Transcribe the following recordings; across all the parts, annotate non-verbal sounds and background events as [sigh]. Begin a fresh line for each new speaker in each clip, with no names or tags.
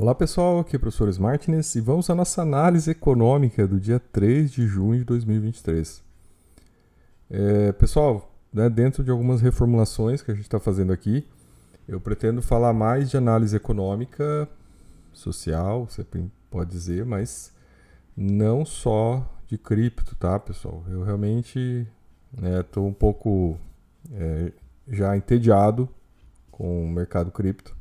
Olá pessoal, aqui é o professor Martins e vamos à nossa análise econômica do dia 3 de junho de 2023. É, pessoal, né, dentro de algumas reformulações que a gente está fazendo aqui, eu pretendo falar mais de análise econômica, social, você pode dizer, mas não só de cripto, tá pessoal? Eu realmente estou né, um pouco é, já entediado com o mercado cripto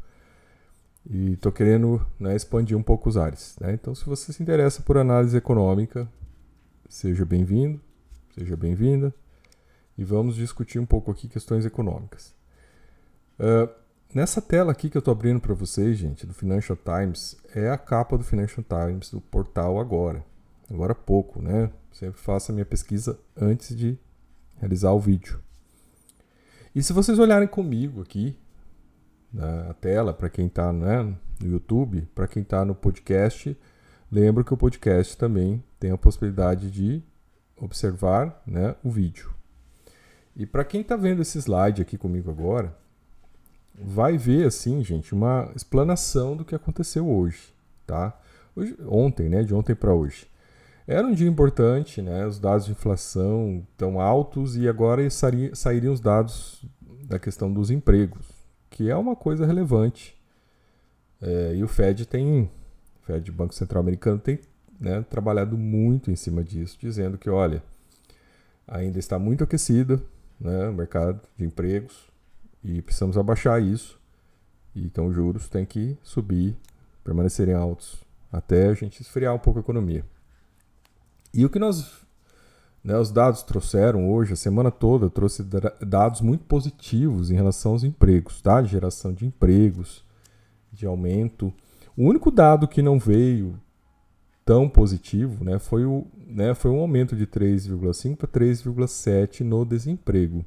e estou querendo né, expandir um pouco os ares. Né? Então, se você se interessa por análise econômica, seja bem-vindo, seja bem-vinda, e vamos discutir um pouco aqui questões econômicas. Uh, nessa tela aqui que eu estou abrindo para vocês, gente, do Financial Times, é a capa do Financial Times do portal agora. Agora há pouco, né? Sempre faço a minha pesquisa antes de realizar o vídeo. E se vocês olharem comigo aqui, na tela, para quem está né, no YouTube, para quem está no podcast, lembro que o podcast também tem a possibilidade de observar né, o vídeo. E para quem está vendo esse slide aqui comigo agora, vai ver assim, gente, uma explanação do que aconteceu hoje, tá? Hoje, ontem, né, de ontem para hoje. Era um dia importante, né? Os dados de inflação tão altos e agora sairiam os dados da questão dos empregos, que é uma coisa relevante. É, e o Fed tem, o Fed, Banco Central Americano, tem né, trabalhado muito em cima disso, dizendo que, olha, ainda está muito aquecido né, o mercado de empregos e precisamos abaixar isso. Então, os juros têm que subir, permanecerem altos, até a gente esfriar um pouco a economia. E o que nós né, os dados trouxeram hoje, a semana toda, trouxe dados muito positivos em relação aos empregos, tá? De geração de empregos, de aumento. O único dado que não veio tão positivo né, foi, o, né, foi um aumento de 3,5 para 3,7 no desemprego.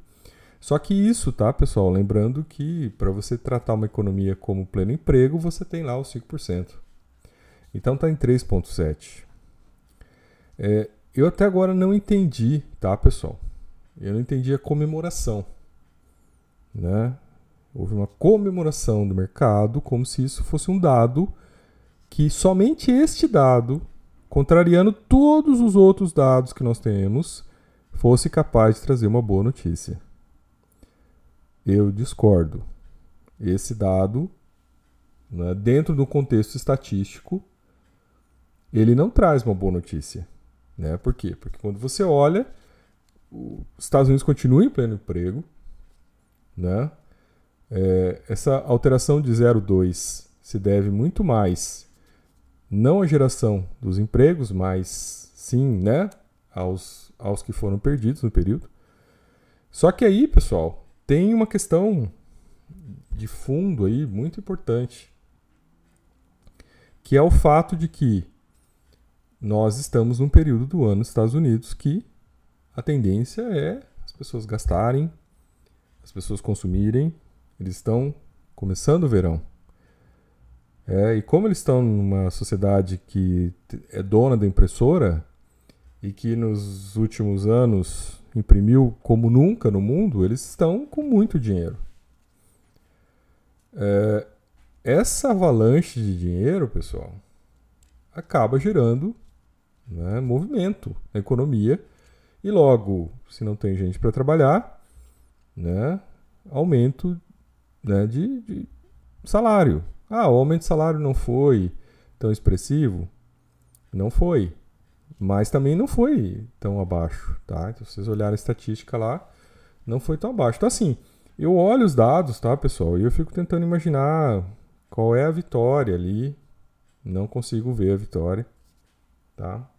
Só que isso, tá, pessoal? Lembrando que para você tratar uma economia como pleno emprego, você tem lá os 5%. Então está em 3,7%. É, eu até agora não entendi, tá, pessoal? Eu não entendi a comemoração. Né? Houve uma comemoração do mercado como se isso fosse um dado que somente este dado, contrariando todos os outros dados que nós temos, fosse capaz de trazer uma boa notícia. Eu discordo. Esse dado, né, dentro do contexto estatístico, ele não traz uma boa notícia. Né? Por quê? Porque quando você olha, os Estados Unidos continuam em pleno emprego. Né? É, essa alteração de 0,2 se deve muito mais não à geração dos empregos, mas sim né, aos, aos que foram perdidos no período. Só que aí, pessoal, tem uma questão de fundo aí muito importante, que é o fato de que nós estamos num período do ano nos Estados Unidos que a tendência é as pessoas gastarem, as pessoas consumirem, eles estão começando o verão. É, e como eles estão numa sociedade que é dona da impressora e que nos últimos anos imprimiu como nunca no mundo, eles estão com muito dinheiro. É, essa avalanche de dinheiro, pessoal, acaba gerando né, movimento na economia. E logo, se não tem gente para trabalhar, né, aumento né, de, de, salário. Ah, o aumento de salário não foi tão expressivo? Não foi. Mas também não foi tão abaixo. Tá? Então, se vocês olharem a estatística lá, não foi tão abaixo. Então, assim, eu olho os dados, tá, pessoal? E eu fico tentando imaginar qual é a vitória ali. Não consigo ver a vitória. Tá?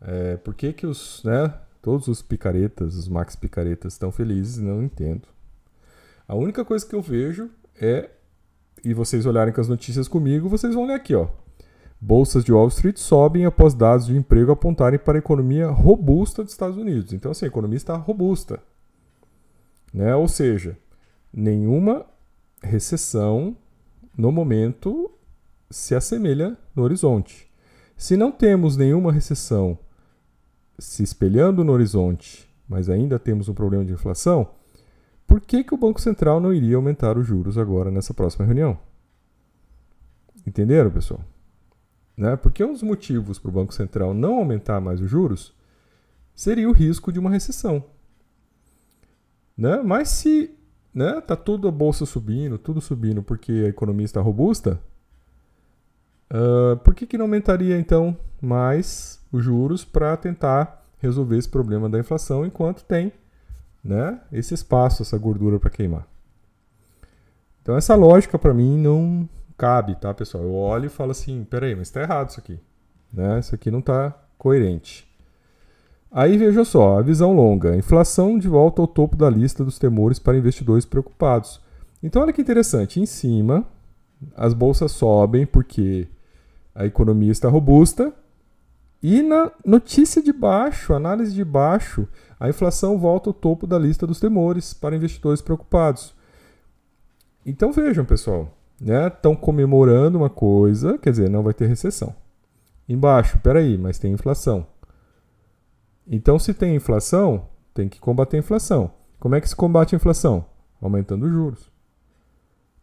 É, por que, que os, né, todos os picaretas, os max picaretas estão felizes? Não entendo. A única coisa que eu vejo é, e vocês olharem com as notícias comigo, vocês vão ler aqui, ó. Bolsas de Wall Street sobem após dados de emprego apontarem para a economia robusta dos Estados Unidos. Então, assim, a economia está robusta. Né? Ou seja, nenhuma recessão no momento se assemelha no horizonte. Se não temos nenhuma recessão se espelhando no horizonte, mas ainda temos um problema de inflação, por que, que o Banco Central não iria aumentar os juros agora nessa próxima reunião? Entenderam, pessoal? Né? Porque um dos motivos para o Banco Central não aumentar mais os juros seria o risco de uma recessão. Né? Mas se né, tá tudo a bolsa subindo, tudo subindo porque a economia está robusta, uh, por que, que não aumentaria então mais os juros para tentar resolver esse problema da inflação enquanto tem né, esse espaço, essa gordura para queimar? Então essa lógica para mim não cabe, tá, pessoal? Eu olho e falo assim, peraí, mas está errado isso aqui. Né? Isso aqui não está coerente. Aí veja só, a visão longa. Inflação de volta ao topo da lista dos temores para investidores preocupados. Então olha que interessante, em cima as bolsas sobem porque a economia está robusta e na notícia de baixo, análise de baixo, a inflação volta ao topo da lista dos temores para investidores preocupados. Então vejam, pessoal, estão né? comemorando uma coisa, quer dizer, não vai ter recessão. Embaixo, peraí, mas tem inflação. Então, se tem inflação, tem que combater a inflação. Como é que se combate a inflação? Aumentando os juros.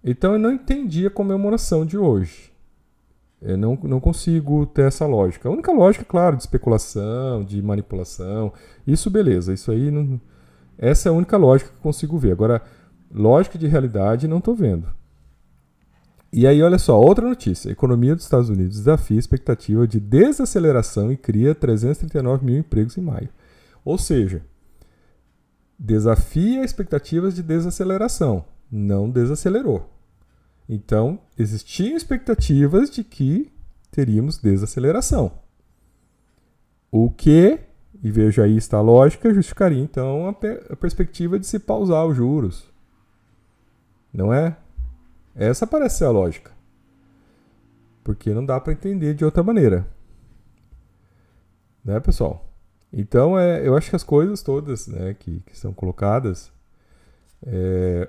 Então, eu não entendi a comemoração de hoje. Não, não consigo ter essa lógica. A única lógica, claro, de especulação, de manipulação. Isso, beleza. Isso aí, não... essa é a única lógica que eu consigo ver. Agora, Lógica de realidade não estou vendo. E aí, olha só, outra notícia. A economia dos Estados Unidos desafia a expectativa de desaceleração e cria 339 mil empregos em maio. Ou seja, desafia expectativas de desaceleração, não desacelerou. Então, existiam expectativas de que teríamos desaceleração. O que, e veja aí está a lógica, justificaria então a, per a perspectiva de se pausar os juros, não é? Essa parece ser a lógica. Porque não dá para entender de outra maneira. Né, pessoal? Então, é, eu acho que as coisas todas né, que, que são colocadas é,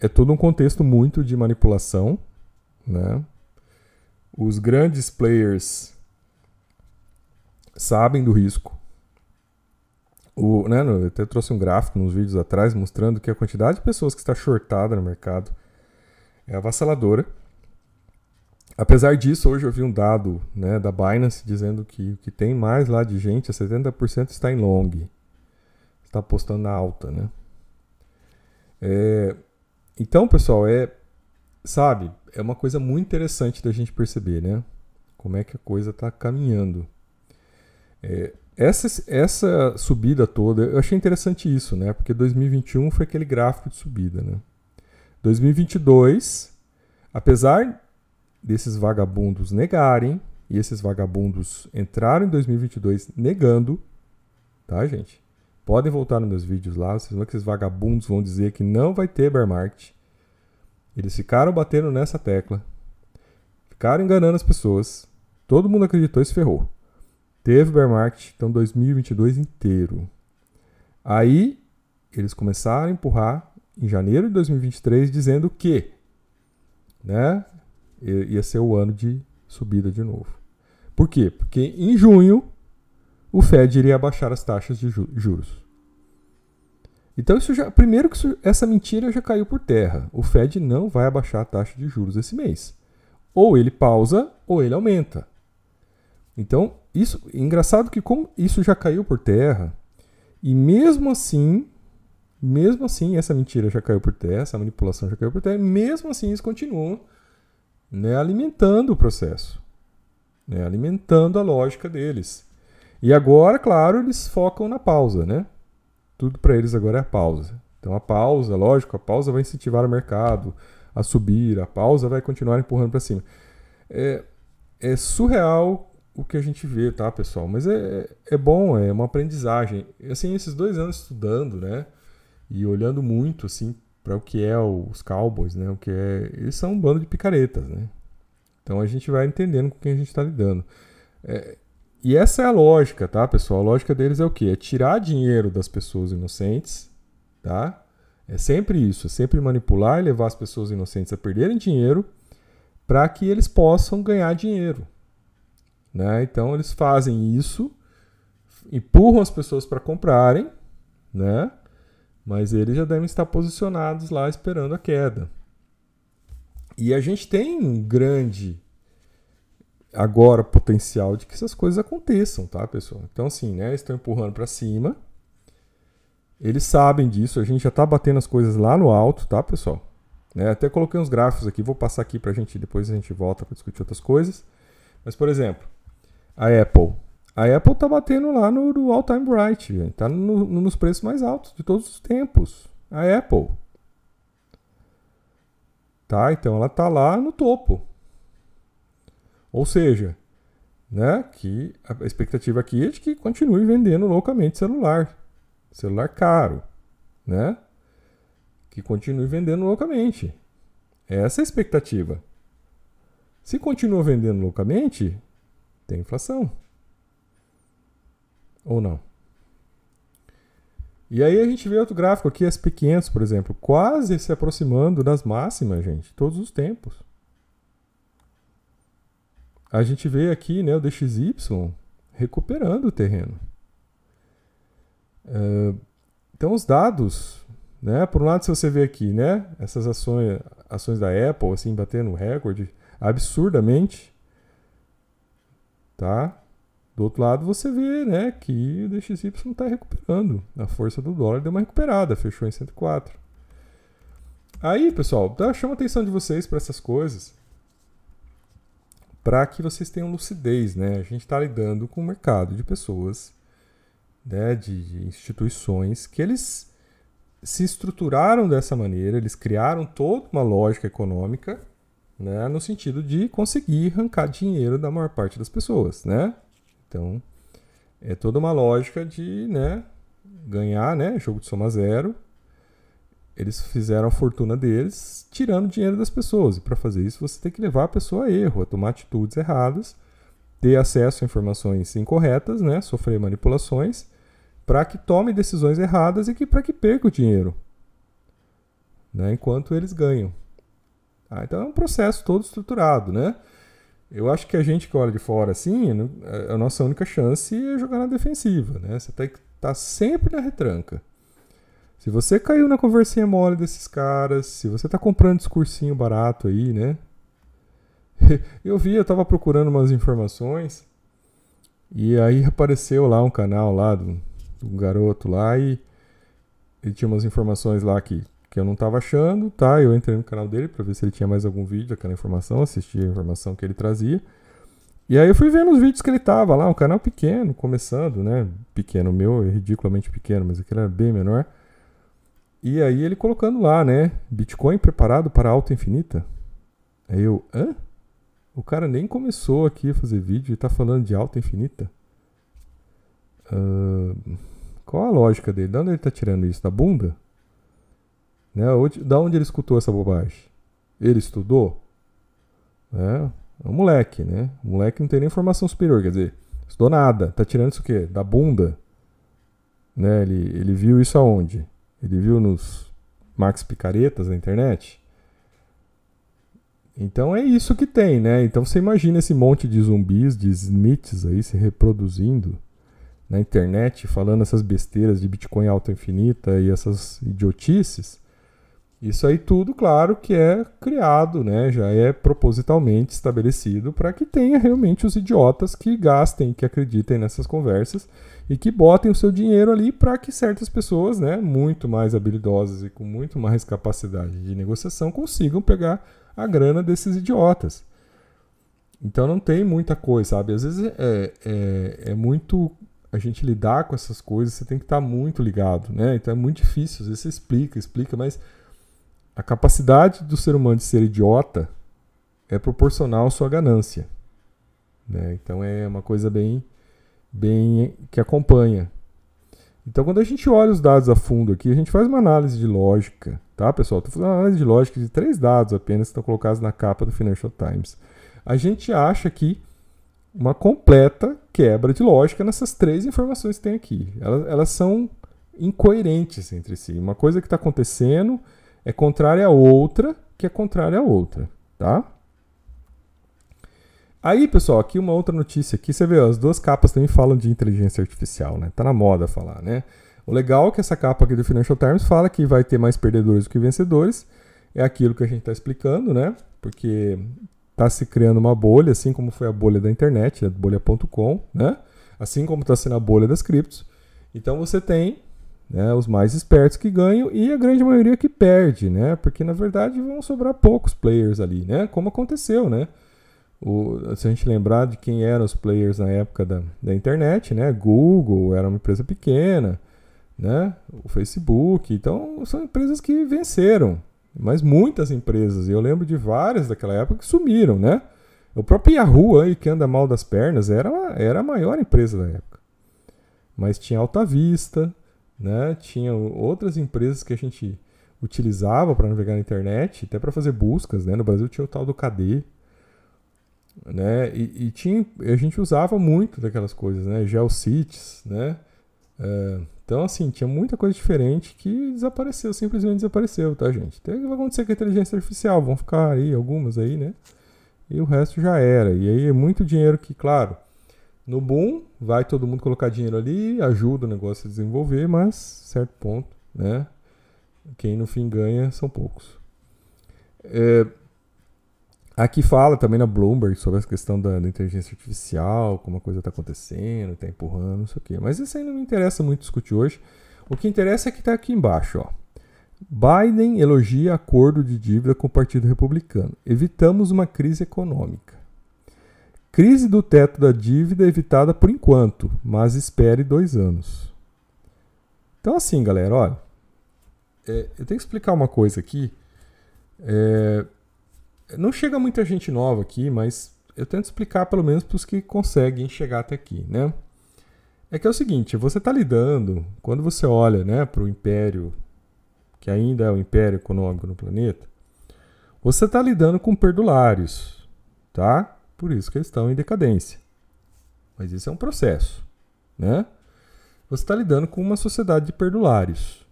é todo um contexto muito de manipulação. Né? Os grandes players sabem do risco. O, né, eu até trouxe um gráfico nos vídeos atrás mostrando que a quantidade de pessoas que está shortada no mercado é avassaladora. Apesar disso, hoje eu vi um dado né, da Binance dizendo que o que tem mais lá de gente, 70% está em long. Está apostando na alta, né? É, então, pessoal, é sabe, é uma coisa muito interessante da gente perceber, né? Como é que a coisa está caminhando. É, essa, essa subida toda, eu achei interessante isso, né? Porque 2021 foi aquele gráfico de subida, né? 2022, apesar desses vagabundos negarem, e esses vagabundos entraram em 2022 negando, tá, gente? Podem voltar nos meus vídeos lá, vocês vão que esses vagabundos vão dizer que não vai ter bear market. Eles ficaram batendo nessa tecla, ficaram enganando as pessoas, todo mundo acreditou e se ferrou. Teve bear market, então 2022 inteiro. Aí eles começaram a empurrar em janeiro de 2023 dizendo que, né, ia ser o ano de subida de novo. Por quê? Porque em junho o Fed iria baixar as taxas de juros. Então isso já, primeiro que isso, essa mentira já caiu por terra. O Fed não vai abaixar a taxa de juros esse mês. Ou ele pausa ou ele aumenta. Então, isso, engraçado que como isso já caiu por terra, e mesmo assim, mesmo assim, essa mentira já caiu por terra, essa manipulação já caiu por terra, mesmo assim eles continuam né, alimentando o processo, né, alimentando a lógica deles. E agora, claro, eles focam na pausa, né? Tudo para eles agora é a pausa. Então a pausa, lógico, a pausa vai incentivar o mercado a subir, a pausa vai continuar empurrando para cima. É, é surreal o que a gente vê, tá, pessoal? Mas é, é bom, é uma aprendizagem. Assim, esses dois anos estudando, né? E olhando muito, assim, para o que é os Cowboys, né? O que é... Eles são um bando de picaretas, né? Então a gente vai entendendo com quem a gente está lidando. É... E essa é a lógica, tá, pessoal? A lógica deles é o quê? É tirar dinheiro das pessoas inocentes, tá? É sempre isso, é sempre manipular e levar as pessoas inocentes a perderem dinheiro para que eles possam ganhar dinheiro. Né? Então eles fazem isso, empurram as pessoas para comprarem, né? mas eles já devem estar posicionados lá esperando a queda. E a gente tem um grande agora potencial de que essas coisas aconteçam, tá, pessoal? Então, assim, né? Estão empurrando para cima. Eles sabem disso, a gente já está batendo as coisas lá no alto, tá, pessoal? Né? Até coloquei uns gráficos aqui, vou passar aqui para a gente, depois a gente volta para discutir outras coisas. Mas, por exemplo, a Apple. A Apple está batendo lá no, no All Time Bright, está no, no, nos preços mais altos de todos os tempos. A Apple. Tá? Então ela está lá no topo. Ou seja, né, que a expectativa aqui é de que continue vendendo loucamente celular. Celular caro, né? Que continue vendendo loucamente. Essa é a expectativa. Se continua vendendo loucamente, tem inflação. Ou não? E aí a gente vê outro gráfico aqui, SP500, por exemplo, quase se aproximando das máximas, gente, todos os tempos. A gente vê aqui né, o DXY recuperando o terreno. Uh, então os dados, né, por um lado se você vê aqui, né, essas ações, ações da Apple assim batendo recorde absurdamente, tá? Do outro lado, você vê né, que o DXY está recuperando. A força do dólar deu uma recuperada, fechou em 104. Aí, pessoal, chama a atenção de vocês para essas coisas, para que vocês tenham lucidez. Né? A gente está lidando com um mercado de pessoas, né, de, de instituições, que eles se estruturaram dessa maneira, eles criaram toda uma lógica econômica né, no sentido de conseguir arrancar dinheiro da maior parte das pessoas, né? Então, é toda uma lógica de, né, ganhar, né, jogo de soma zero. Eles fizeram a fortuna deles tirando dinheiro das pessoas. E para fazer isso, você tem que levar a pessoa a erro, a tomar atitudes erradas, ter acesso a informações incorretas, né, sofrer manipulações, para que tome decisões erradas e que para que perca o dinheiro, né, enquanto eles ganham. Ah, então é um processo todo estruturado, né? Eu acho que a gente que olha de fora assim, a nossa única chance é jogar na defensiva, né? Você tem que estar tá sempre na retranca. Se você caiu na conversinha mole desses caras, se você está comprando discursinho barato aí, né? [laughs] Eu vi, eu estava procurando umas informações e aí apareceu lá um canal lá do, do garoto lá e ele tinha umas informações lá que que eu não estava achando, tá? Eu entrei no canal dele para ver se ele tinha mais algum vídeo daquela informação, assisti a informação que ele trazia. E aí eu fui vendo os vídeos que ele tava lá, um canal pequeno, começando, né? Pequeno, meu é ridiculamente pequeno, mas aquele era bem menor. E aí ele colocando lá, né? Bitcoin preparado para alta infinita. Aí eu, hã? O cara nem começou aqui a fazer vídeo e tá falando de alta infinita. Uh, qual a lógica dele? De onde ele tá tirando isso? Da bunda? Né? Da onde ele escutou essa bobagem? Ele estudou? É, é um moleque, né? O moleque não tem nem formação superior, quer dizer, estudou nada. Tá tirando isso o quê? Da bunda? Né? Ele, ele viu isso aonde? Ele viu nos Max Picaretas na internet? Então é isso que tem, né? Então você imagina esse monte de zumbis, de Smiths aí se reproduzindo na internet, falando essas besteiras de Bitcoin alta infinita e essas idiotices. Isso aí tudo, claro, que é criado, né? Já é propositalmente estabelecido para que tenha realmente os idiotas que gastem, que acreditem nessas conversas e que botem o seu dinheiro ali para que certas pessoas, né, muito mais habilidosas e com muito mais capacidade de negociação consigam pegar a grana desses idiotas. Então não tem muita coisa, sabe? Às vezes é, é, é muito a gente lidar com essas coisas, você tem que estar muito ligado, né? Então é muito difícil, às vezes você explica, explica, mas a capacidade do ser humano de ser idiota é proporcional à sua ganância. Né? Então é uma coisa bem, bem que acompanha. Então, quando a gente olha os dados a fundo aqui, a gente faz uma análise de lógica, tá, pessoal? Estou fazendo uma análise de lógica de três dados apenas que estão colocados na capa do Financial Times. A gente acha aqui uma completa quebra de lógica nessas três informações que tem aqui. Elas, elas são incoerentes entre si. Uma coisa que está acontecendo é contrária a outra, que é contrária a outra, tá? Aí, pessoal, aqui uma outra notícia aqui, você vê, as duas capas também falam de inteligência artificial, né? Tá na moda falar, né? O legal é que essa capa aqui do Financial Times fala que vai ter mais perdedores do que vencedores. É aquilo que a gente está explicando, né? Porque está se criando uma bolha, assim como foi a bolha da internet, a bolha.com, né? Assim como está sendo a bolha das criptos. Então você tem né, os mais espertos que ganham e a grande maioria que perde, né? Porque na verdade vão sobrar poucos players ali, né? Como aconteceu, né? O, se a gente lembrar de quem eram os players na época da, da internet, né? Google era uma empresa pequena, né? O Facebook, então são empresas que venceram, mas muitas empresas, eu lembro de várias daquela época que sumiram, né? O próprio Yahoo aí, que anda mal das pernas, era, era a maior empresa da época. Mas tinha Alta Vista, né? Tinha outras empresas que a gente utilizava para navegar na internet, até para fazer buscas, né? No Brasil tinha o tal do KD, né? E, e, tinha, a gente usava muito daquelas coisas, né? Geocities, né? É, então, assim, tinha muita coisa diferente que desapareceu, simplesmente desapareceu, tá, gente? Que vai acontecer com a inteligência artificial? Vão ficar aí algumas aí, né? E o resto já era. E aí é muito dinheiro que, claro, no boom, vai todo mundo colocar dinheiro ali, ajuda o negócio a desenvolver, mas, certo ponto, né? Quem no fim ganha são poucos. É, Aqui fala também na Bloomberg sobre essa questão da, da inteligência artificial, como a coisa está acontecendo, está empurrando, não sei o quê. Mas isso aí não me interessa muito discutir hoje. O que interessa é que está aqui embaixo. Ó. Biden elogia acordo de dívida com o Partido Republicano. Evitamos uma crise econômica. Crise do teto da dívida evitada por enquanto, mas espere dois anos. Então, assim, galera, olha. É, eu tenho que explicar uma coisa aqui. É, não chega muita gente nova aqui, mas eu tento explicar pelo menos para os que conseguem chegar até aqui, né? É que é o seguinte, você está lidando, quando você olha né, para o império, que ainda é o império econômico no planeta, você está lidando com perdulários, tá? Por isso que eles estão em decadência. Mas isso é um processo, né? Você está lidando com uma sociedade de perdulários.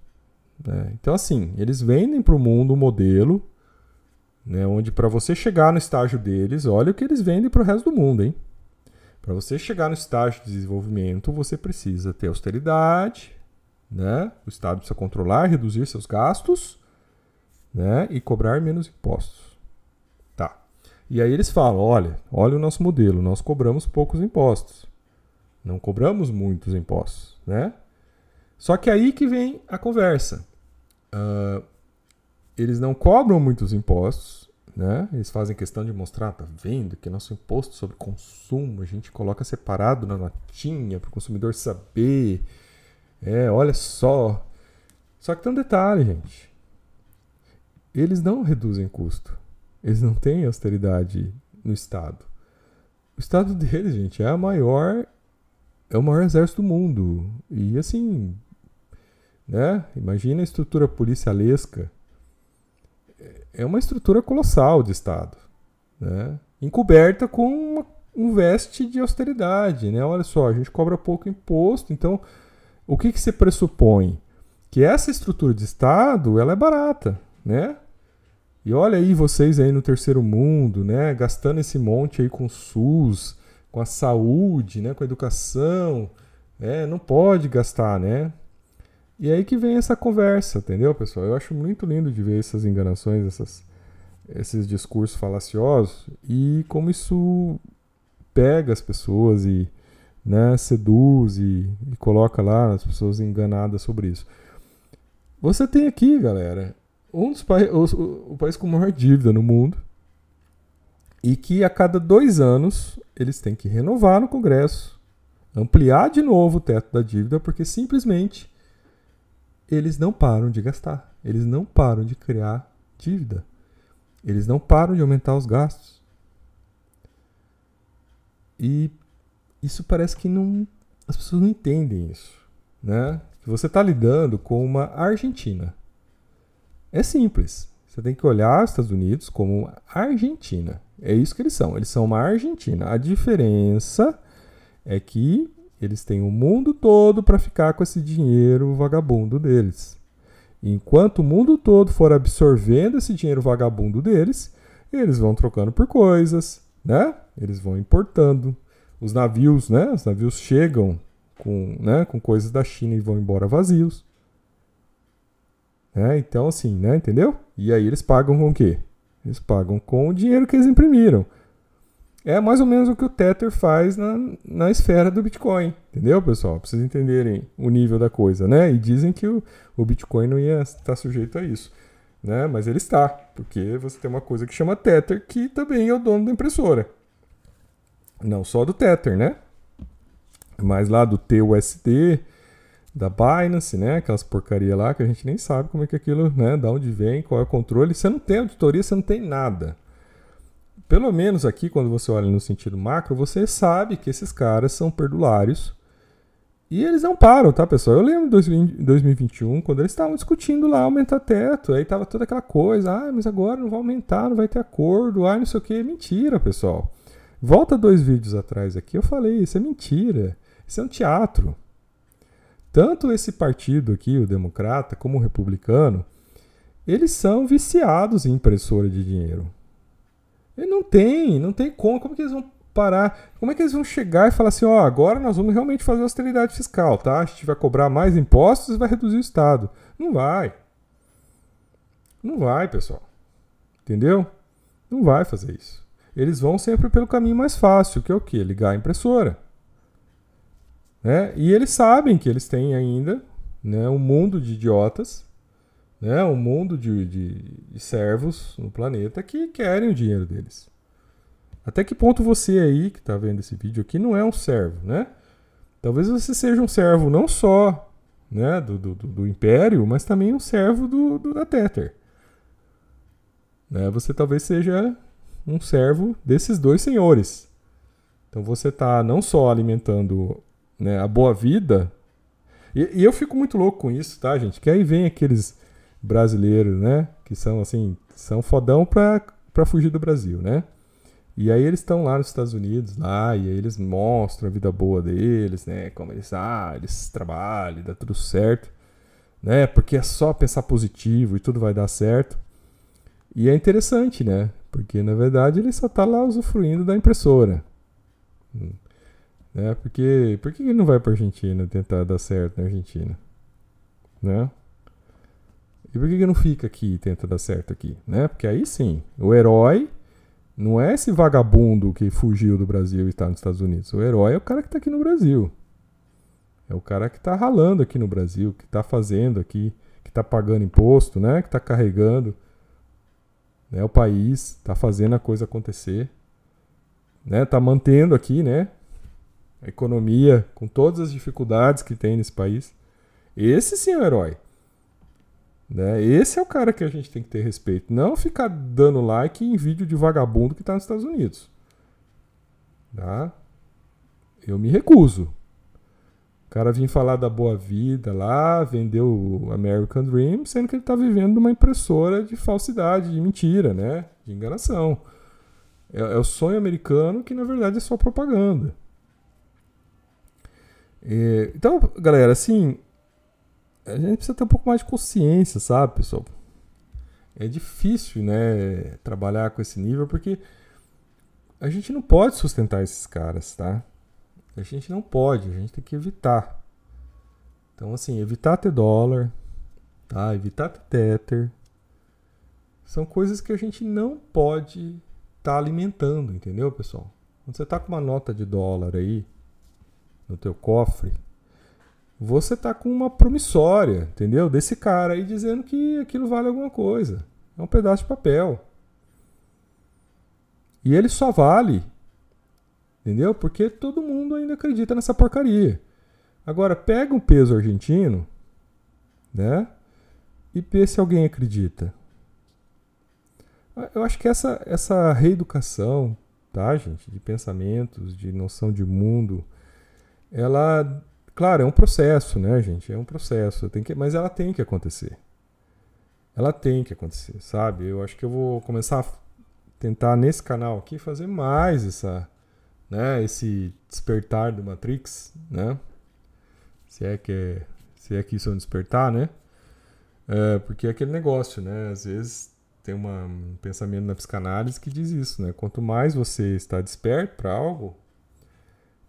Né? Então, assim, eles vendem para o mundo um modelo né, onde para você chegar no estágio deles, olha o que eles vendem para o resto do mundo, hein? Para você chegar no estágio de desenvolvimento, você precisa ter austeridade, né? O Estado precisa controlar, reduzir seus gastos, né? E cobrar menos impostos. Tá. E aí eles falam, olha, olha o nosso modelo, nós cobramos poucos impostos, não cobramos muitos impostos, né? Só que aí que vem a conversa. Uh, eles não cobram muitos impostos, né? Eles fazem questão de mostrar, tá vendo que nosso imposto sobre consumo a gente coloca separado na notinha para o consumidor saber. É, olha só. Só que tem um detalhe, gente. Eles não reduzem custo. Eles não têm austeridade no Estado. O Estado deles, gente, é a maior. É o maior exército do mundo. E assim. Né? Imagina a estrutura policialesca é uma estrutura colossal de Estado, né? encoberta com uma, um veste de austeridade. Né? Olha só, a gente cobra pouco imposto, então o que, que se pressupõe? Que essa estrutura de Estado ela é barata, né? E olha aí vocês aí no terceiro mundo, né, gastando esse monte aí com o SUS, com a saúde, né, com a educação, é, não pode gastar, né? E aí que vem essa conversa, entendeu, pessoal? Eu acho muito lindo de ver essas enganações, essas, esses discursos falaciosos e como isso pega as pessoas e né, seduz e, e coloca lá as pessoas enganadas sobre isso. Você tem aqui, galera, um dos o, o país com maior dívida no mundo e que a cada dois anos eles têm que renovar no Congresso, ampliar de novo o teto da dívida, porque simplesmente eles não param de gastar, eles não param de criar dívida, eles não param de aumentar os gastos. E isso parece que não, as pessoas não entendem isso, né? Que você está lidando com uma Argentina. É simples. Você tem que olhar os Estados Unidos como Argentina. É isso que eles são. Eles são uma Argentina. A diferença é que eles têm o mundo todo para ficar com esse dinheiro vagabundo deles. Enquanto o mundo todo for absorvendo esse dinheiro vagabundo deles, eles vão trocando por coisas, né? Eles vão importando. Os navios, né? Os navios chegam com, né, com coisas da China e vão embora vazios. É, então, assim, né? Entendeu? E aí eles pagam com o quê? Eles pagam com o dinheiro que eles imprimiram. É mais ou menos o que o Tether faz na, na esfera do Bitcoin. Entendeu, pessoal? Pra vocês entenderem o nível da coisa, né? E dizem que o, o Bitcoin não ia estar sujeito a isso. Né? Mas ele está, porque você tem uma coisa que chama Tether, que também é o dono da impressora. Não só do Tether, né? Mas lá do TUSD, da Binance, né? Aquelas porcaria lá que a gente nem sabe como é que aquilo, né? Da onde vem, qual é o controle. Você não tem auditoria, você não tem nada. Pelo menos aqui, quando você olha no sentido macro, você sabe que esses caras são perdulários. E eles não param, tá, pessoal? Eu lembro de 2021, quando eles estavam discutindo lá aumentar teto, aí tava toda aquela coisa, ah, mas agora não vai aumentar, não vai ter acordo, ah, não sei o que. Mentira, pessoal. Volta dois vídeos atrás aqui, eu falei, isso é mentira. Isso é um teatro. Tanto esse partido aqui, o democrata, como o republicano, eles são viciados em impressora de dinheiro. E não tem, não tem como. Como que eles vão parar? Como é que eles vão chegar e falar assim, ó, oh, agora nós vamos realmente fazer austeridade fiscal, tá? A gente vai cobrar mais impostos e vai reduzir o Estado. Não vai. Não vai, pessoal. Entendeu? Não vai fazer isso. Eles vão sempre pelo caminho mais fácil, que é o quê? Ligar a impressora. Né? E eles sabem que eles têm ainda né, um mundo de idiotas, né, um mundo de, de, de servos no planeta que querem o dinheiro deles. Até que ponto você aí que está vendo esse vídeo aqui não é um servo, né? Talvez você seja um servo não só né, do, do, do Império, mas também um servo do, do da Tether. Né? Você talvez seja um servo desses dois senhores. Então você está não só alimentando né, a boa vida. E, e, eu fico muito louco com isso, tá, gente? Que aí vem aqueles brasileiros, né? Que são assim, são fodão pra, pra fugir do Brasil, né? E aí eles estão lá nos Estados Unidos, lá, e aí eles mostram a vida boa deles, né? Como eles, ah, eles trabalham, dá tudo certo, né? Porque é só pensar positivo e tudo vai dar certo. E é interessante, né? Porque na verdade ele só tá lá usufruindo da impressora. Né? Porque por que ele não vai para Argentina tentar dar certo na Argentina? Né? E por que ele não fica aqui e tenta dar certo aqui? Né? Porque aí sim, o herói não é esse vagabundo que fugiu do Brasil e está nos Estados Unidos. O herói é o cara que está aqui no Brasil. É o cara que está ralando aqui no Brasil, que está fazendo aqui, que está pagando imposto, né? que está carregando né? o país, está fazendo a coisa acontecer. Né? Tá mantendo aqui, né? a economia, com todas as dificuldades que tem nesse país. Esse sim é o herói. Né? Esse é o cara que a gente tem que ter respeito. Não ficar dando like em vídeo de vagabundo que está nos Estados Unidos. Tá? Eu me recuso. O cara vir falar da boa vida lá, vender o American Dream, sendo que ele está vivendo numa impressora de falsidade, de mentira, né? De enganação. É, é o sonho americano que na verdade é só propaganda. É, então, galera, assim, a gente precisa ter um pouco mais de consciência, sabe, pessoal? É difícil, né, trabalhar com esse nível porque a gente não pode sustentar esses caras, tá? A gente não pode, a gente tem que evitar. Então, assim, evitar ter dólar, tá? Evitar ter Tether. São coisas que a gente não pode estar tá alimentando, entendeu, pessoal? Quando você tá com uma nota de dólar aí, no teu cofre, você tá com uma promissória, entendeu? Desse cara aí dizendo que aquilo vale alguma coisa. É um pedaço de papel. E ele só vale, entendeu? Porque todo mundo ainda acredita nessa porcaria. Agora, pega um peso argentino, né? E vê se alguém acredita. Eu acho que essa, essa reeducação, tá, gente? De pensamentos, de noção de mundo, ela, claro, é um processo, né, gente? É um processo, tem que, mas ela tem que acontecer. Ela tem que acontecer, sabe? Eu acho que eu vou começar a tentar nesse canal aqui fazer mais essa, né, esse despertar do Matrix, né? Se é que é, se é que isso é um despertar, né? É, porque é aquele negócio, né? Às vezes tem uma, um pensamento na psicanálise que diz isso, né? Quanto mais você está desperto para algo,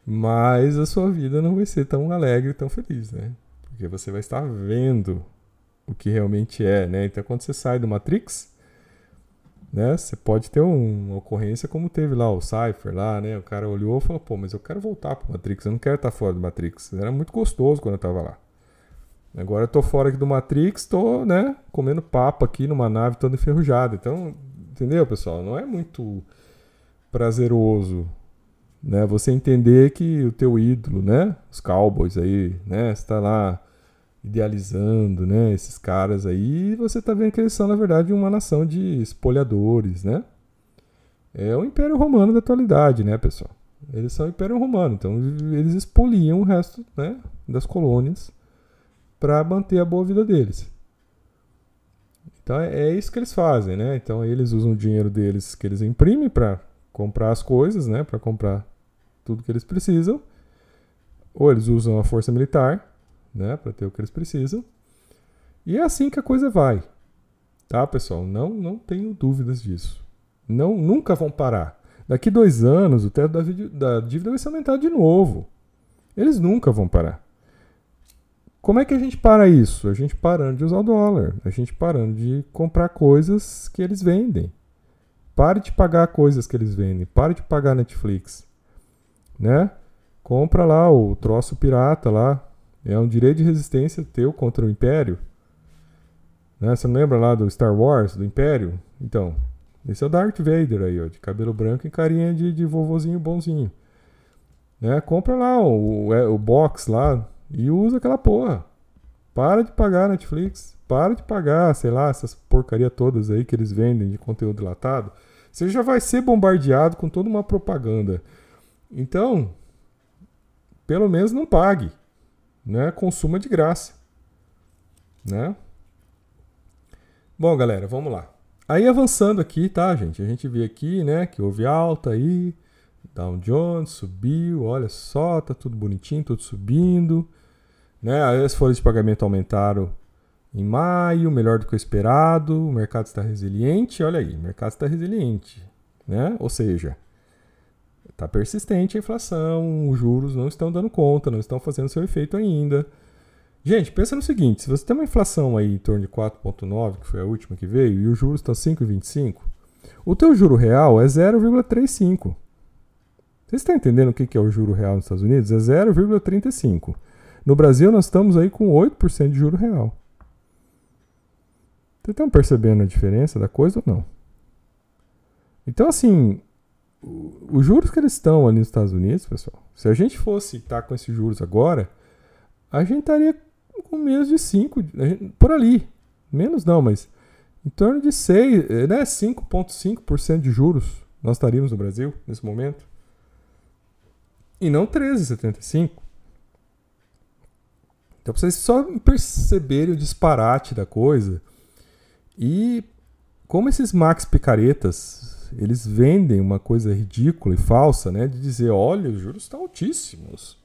mas a sua vida não vai ser tão alegre, tão feliz, né? Porque você vai estar vendo o que realmente é, né? Então, quando você sai do Matrix, né? Você pode ter um, uma ocorrência como teve lá o Cypher lá, né? O cara olhou e falou, pô, mas eu quero voltar pro Matrix, eu não quero estar fora do Matrix. Era muito gostoso quando eu tava lá. Agora eu tô fora aqui do Matrix, tô, né, comendo papo aqui numa nave toda enferrujada. Então, entendeu, pessoal? Não é muito prazeroso, né? Você entender que o teu ídolo, né? Os cowboys aí, né? Você tá lá idealizando, né? Esses caras aí, e você tá vendo que eles são, na verdade, uma nação de espolhadores, né? É o Império Romano da atualidade, né, pessoal? Eles são o Império Romano, então eles expoliam o resto, né, das colônias para manter a boa vida deles. Então é, é, isso que eles fazem, né? Então eles usam o dinheiro deles que eles imprimem para comprar as coisas, né? Para comprar tudo que eles precisam. Ou eles usam a força militar, né? Para ter o que eles precisam. E é assim que a coisa vai, tá, pessoal? Não, não tenho dúvidas disso. Não, nunca vão parar. Daqui dois anos o teto da dívida vai ser aumentado de novo. Eles nunca vão parar. Como é que a gente para isso? A gente parando de usar o dólar, a gente parando de comprar coisas que eles vendem. Pare de pagar coisas que eles vendem, pare de pagar Netflix, né? Compra lá o troço pirata lá, é um direito de resistência teu contra o Império. Né? Você não lembra lá do Star Wars, do Império? Então, esse é o Darth Vader aí, ó, de cabelo branco e carinha de, de vovozinho bonzinho. Né? Compra lá o, o, é, o box lá, e usa aquela porra. Para de pagar Netflix. Para de pagar, sei lá, essas porcaria todas aí que eles vendem de conteúdo latado. Você já vai ser bombardeado com toda uma propaganda. Então, pelo menos não pague. Né? Consuma de graça. Né? Bom, galera, vamos lá. Aí avançando aqui, tá, gente? A gente vê aqui, né, que houve alta aí, Dow Jones subiu, olha só, tá tudo bonitinho, tudo subindo. Né? As folhas de pagamento aumentaram em maio, melhor do que o esperado, o mercado está resiliente. Olha aí, o mercado está resiliente. Né? Ou seja, está persistente a inflação, os juros não estão dando conta, não estão fazendo seu efeito ainda. Gente, pensa no seguinte: se você tem uma inflação aí em torno de 4,9, que foi a última que veio, e os juros estão 5,25, o teu juro real é 0,35. Vocês estão entendendo o que é o juro real nos Estados Unidos? É 0,35. No Brasil, nós estamos aí com 8% de juro real. Vocês estão percebendo a diferença da coisa ou não? Então, assim, os juros que eles estão ali nos Estados Unidos, pessoal, se a gente fosse estar com esses juros agora, a gente estaria com menos de 5, por ali. Menos não, mas em torno de 6, né, 5,5% de juros nós estaríamos no Brasil nesse momento. E não 13,75%. Então, pra vocês só perceberem o disparate da coisa e como esses Max Picaretas, eles vendem uma coisa ridícula e falsa, né? De dizer, olha, os juros estão altíssimos.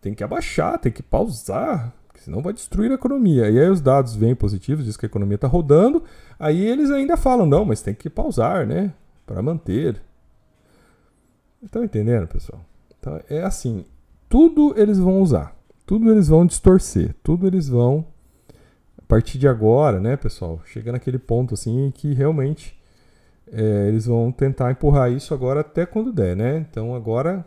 Tem que abaixar, tem que pausar, senão vai destruir a economia. E aí os dados vêm positivos, diz que a economia está rodando, aí eles ainda falam, não, mas tem que pausar, né? Para manter. Estão entendendo, pessoal? Então é assim, tudo eles vão usar. Tudo eles vão distorcer, tudo eles vão a partir de agora, né, pessoal, chega naquele ponto assim que realmente é, eles vão tentar empurrar isso agora até quando der, né? Então agora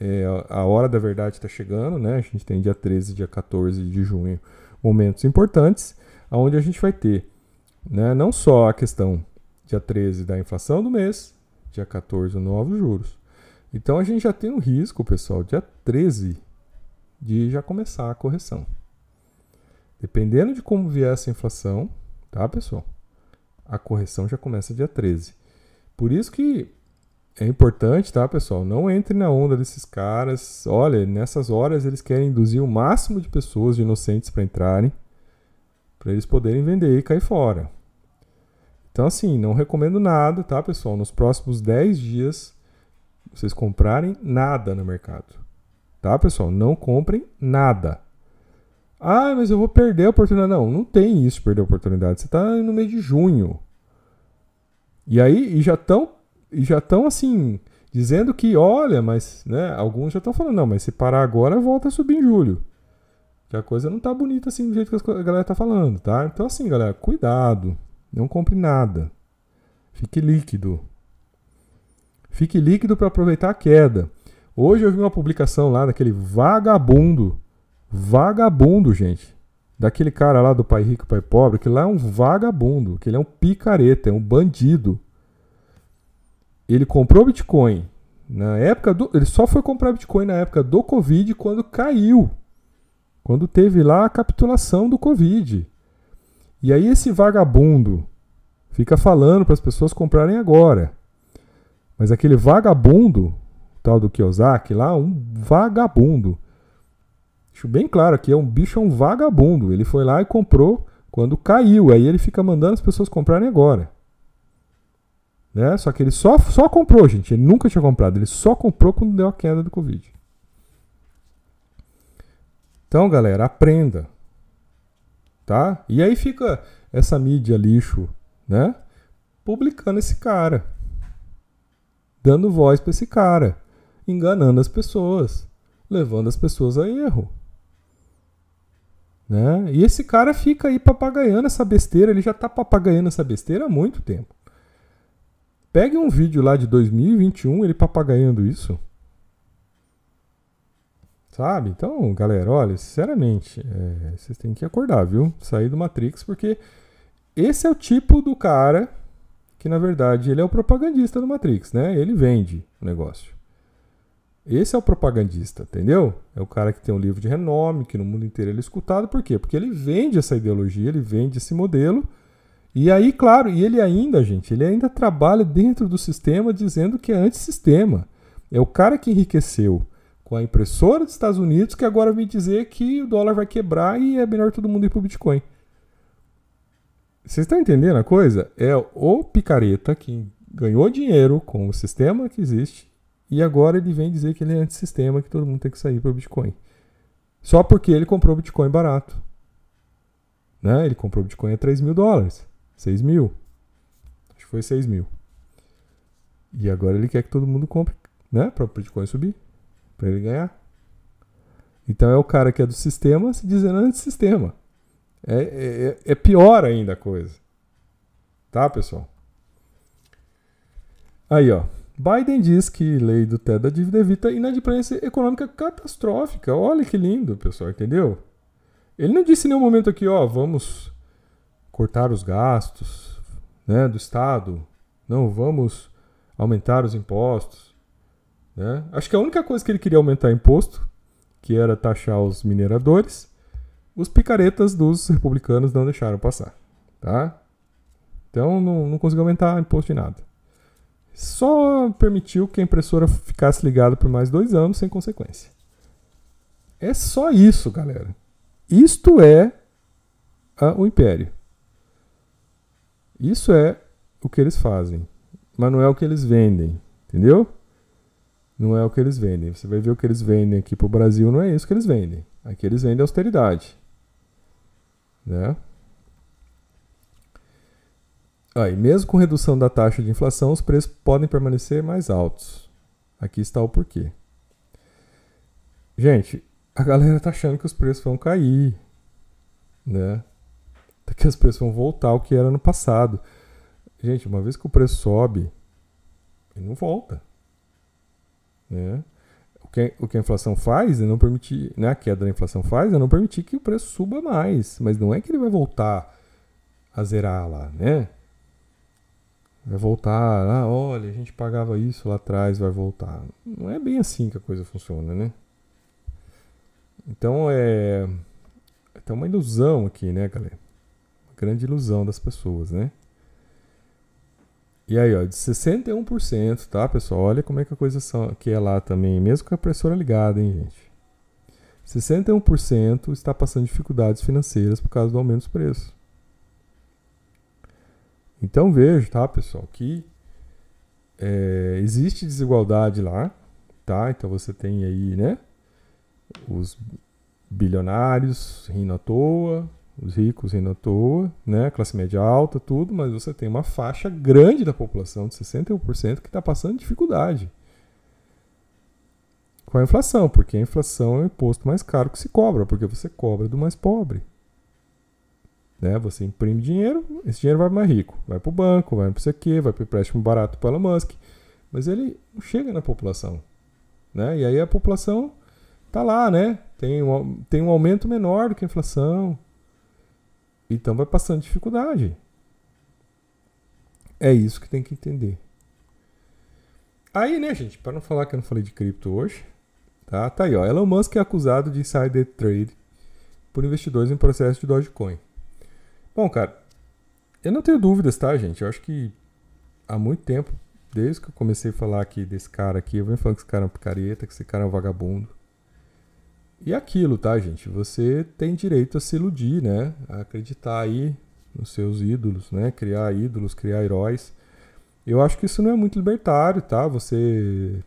é, a hora da verdade está chegando, né? A gente tem dia 13 dia 14 de junho momentos importantes, onde a gente vai ter né, não só a questão dia 13 da inflação do mês, dia 14 novos juros. Então a gente já tem um risco, pessoal, dia 13 de já começar a correção. Dependendo de como vier essa inflação, tá, pessoal? A correção já começa dia 13. Por isso que é importante, tá, pessoal? Não entre na onda desses caras. Olha, nessas horas eles querem induzir o máximo de pessoas de inocentes para entrarem, para eles poderem vender e cair fora. Então, assim, não recomendo nada, tá, pessoal? Nos próximos 10 dias, vocês comprarem nada no mercado. Tá, pessoal? Não comprem nada. Ah, mas eu vou perder a oportunidade. Não, não tem isso, perder a oportunidade. Você está no mês de junho. E aí, e já estão já estão assim, dizendo que, olha, mas, né, alguns já estão falando, não, mas se parar agora, volta a subir em julho. Que a coisa não tá bonita assim do jeito que a galera tá falando, tá? Então assim, galera, cuidado. Não compre nada. Fique líquido. Fique líquido para aproveitar a queda. Hoje eu vi uma publicação lá daquele vagabundo. Vagabundo, gente. Daquele cara lá do Pai Rico, Pai Pobre, que lá é um vagabundo, que ele é um picareta, é um bandido. Ele comprou Bitcoin na época do. Ele só foi comprar Bitcoin na época do Covid quando caiu. Quando teve lá a capitulação do Covid. E aí esse vagabundo fica falando para as pessoas comprarem agora. Mas aquele vagabundo, tal do Kiyosaki lá, um vagabundo. Deixo bem claro aqui, é um bicho, é um vagabundo. Ele foi lá e comprou quando caiu. Aí ele fica mandando as pessoas comprarem agora. Né? Só que ele só, só comprou, gente. Ele nunca tinha comprado. Ele só comprou quando deu a queda do Covid. Então, galera, aprenda. Tá? E aí fica essa mídia lixo, né? Publicando esse cara. Dando voz para esse cara. Enganando as pessoas. Levando as pessoas a erro. Né? E esse cara fica aí papagaiando essa besteira. Ele já tá papagaiando essa besteira há muito tempo. Pegue um vídeo lá de 2021, ele papagaiando isso. Sabe? Então, galera, olha, sinceramente, é, vocês têm que acordar, viu? Sair do Matrix, porque esse é o tipo do cara que, na verdade, ele é o propagandista do Matrix, né? Ele vende o negócio. Esse é o propagandista, entendeu? É o cara que tem um livro de renome, que no mundo inteiro ele é escutado. Por quê? Porque ele vende essa ideologia, ele vende esse modelo e aí, claro, e ele ainda, gente, ele ainda trabalha dentro do sistema dizendo que é antissistema. É o cara que enriqueceu com a impressora dos Estados Unidos que agora vem dizer que o dólar vai quebrar e é melhor todo mundo ir pro Bitcoin. Vocês estão entendendo a coisa? É o picareta que ganhou dinheiro com o sistema que existe e agora ele vem dizer que ele é antissistema, que todo mundo tem que sair para o Bitcoin. Só porque ele comprou Bitcoin barato. Né? Ele comprou Bitcoin a 3 mil dólares. 6 mil. Acho que foi 6 mil. E agora ele quer que todo mundo compre, né? Para o Bitcoin subir. Para ele ganhar. Então é o cara que é do sistema se dizendo anti-sistema. É, é, é, é pior ainda a coisa. Tá, pessoal? Aí, ó. Biden diz que lei do teto da dívida evita inadimplência econômica catastrófica. Olha que lindo, pessoal, entendeu? Ele não disse em nenhum momento aqui, ó, vamos cortar os gastos né, do Estado, não vamos aumentar os impostos. Né? Acho que a única coisa que ele queria aumentar imposto, que era taxar os mineradores, os picaretas dos republicanos não deixaram passar. Tá? Então não, não conseguiu aumentar imposto de nada. Só permitiu que a impressora ficasse ligada por mais dois anos sem consequência. É só isso, galera. Isto é o império. Isso é o que eles fazem, mas não é o que eles vendem, entendeu? Não é o que eles vendem. Você vai ver o que eles vendem aqui para o Brasil, não é isso que eles vendem. Aqui eles vendem austeridade. Né? Aí, mesmo com redução da taxa de inflação, os preços podem permanecer mais altos. Aqui está o porquê. Gente, a galera tá achando que os preços vão cair, né? que os preços vão voltar ao que era no passado. Gente, uma vez que o preço sobe, ele não volta. Né? O, que, o que a inflação faz é não permitir, né? a queda da inflação faz é não permitir que o preço suba mais. Mas não é que ele vai voltar a zerar lá, né? Vai voltar, ah, olha, a gente pagava isso lá atrás, vai voltar. Não é bem assim que a coisa funciona, né? Então é. Tem uma ilusão aqui, né, galera? grande ilusão das pessoas, né? E aí, ó, de 61%, tá, pessoal? Olha como é que a coisa que é lá também, mesmo com a pressora ligada, hein, gente? 61% está passando dificuldades financeiras por causa do aumento dos preços. Então vejo, tá, pessoal, que é, existe desigualdade lá, tá? Então você tem aí, né, os bilionários rindo à toa, os ricos indo à toa, né, classe média alta, tudo, mas você tem uma faixa grande da população, de 61%, que está passando dificuldade com a inflação, porque a inflação é o imposto mais caro que se cobra, porque você cobra do mais pobre. Né? Você imprime dinheiro, esse dinheiro vai mais rico. Vai para o banco, vai para o vai para o empréstimo barato para Elon Musk. Mas ele não chega na população. Né? E aí a população tá lá, né? Tem um, tem um aumento menor do que a inflação. Então vai passando dificuldade. É isso que tem que entender. Aí, né, gente, para não falar que eu não falei de cripto hoje, tá? Tá aí, ó. Elon Musk é acusado de insider trade por investidores em processo de Dogecoin. Bom, cara, eu não tenho dúvidas, tá, gente? Eu acho que há muito tempo, desde que eu comecei a falar aqui desse cara aqui, eu venho falando que esse cara é um picareta, que esse cara é um vagabundo. E aquilo, tá, gente? Você tem direito a se iludir, né? A acreditar aí nos seus ídolos, né? Criar ídolos, criar heróis. Eu acho que isso não é muito libertário, tá? Você